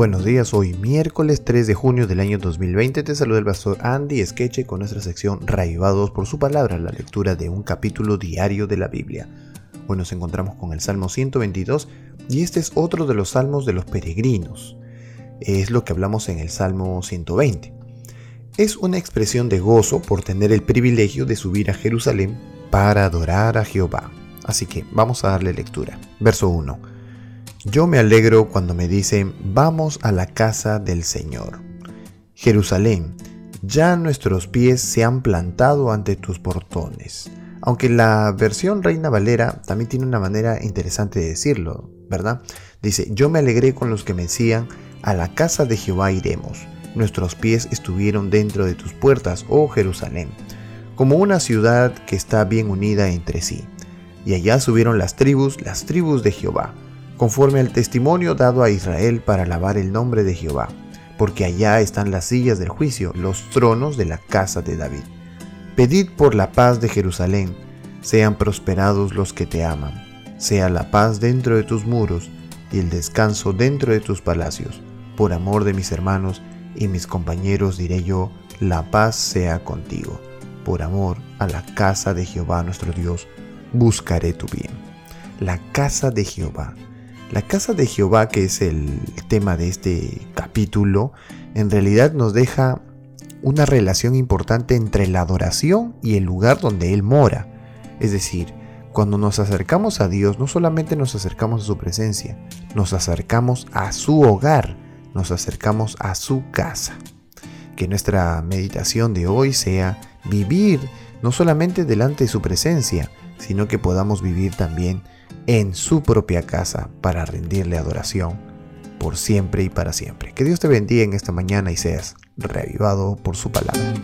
Buenos días, hoy miércoles 3 de junio del año 2020 te saluda el pastor Andy Skeche con nuestra sección Raivados por su palabra, la lectura de un capítulo diario de la Biblia. Hoy nos encontramos con el Salmo 122 y este es otro de los salmos de los peregrinos. Es lo que hablamos en el Salmo 120. Es una expresión de gozo por tener el privilegio de subir a Jerusalén para adorar a Jehová. Así que vamos a darle lectura. Verso 1. Yo me alegro cuando me dicen, vamos a la casa del Señor. Jerusalén, ya nuestros pies se han plantado ante tus portones. Aunque la versión Reina Valera también tiene una manera interesante de decirlo, ¿verdad? Dice, yo me alegré con los que me decían, a la casa de Jehová iremos. Nuestros pies estuvieron dentro de tus puertas, oh Jerusalén, como una ciudad que está bien unida entre sí. Y allá subieron las tribus, las tribus de Jehová conforme al testimonio dado a Israel para alabar el nombre de Jehová, porque allá están las sillas del juicio, los tronos de la casa de David. Pedid por la paz de Jerusalén, sean prosperados los que te aman, sea la paz dentro de tus muros y el descanso dentro de tus palacios. Por amor de mis hermanos y mis compañeros diré yo, la paz sea contigo. Por amor a la casa de Jehová nuestro Dios, buscaré tu bien. La casa de Jehová la casa de Jehová, que es el tema de este capítulo, en realidad nos deja una relación importante entre la adoración y el lugar donde Él mora. Es decir, cuando nos acercamos a Dios, no solamente nos acercamos a su presencia, nos acercamos a su hogar, nos acercamos a su casa. Que nuestra meditación de hoy sea vivir no solamente delante de su presencia, sino que podamos vivir también en su propia casa para rendirle adoración por siempre y para siempre. Que Dios te bendiga en esta mañana y seas reavivado por su palabra.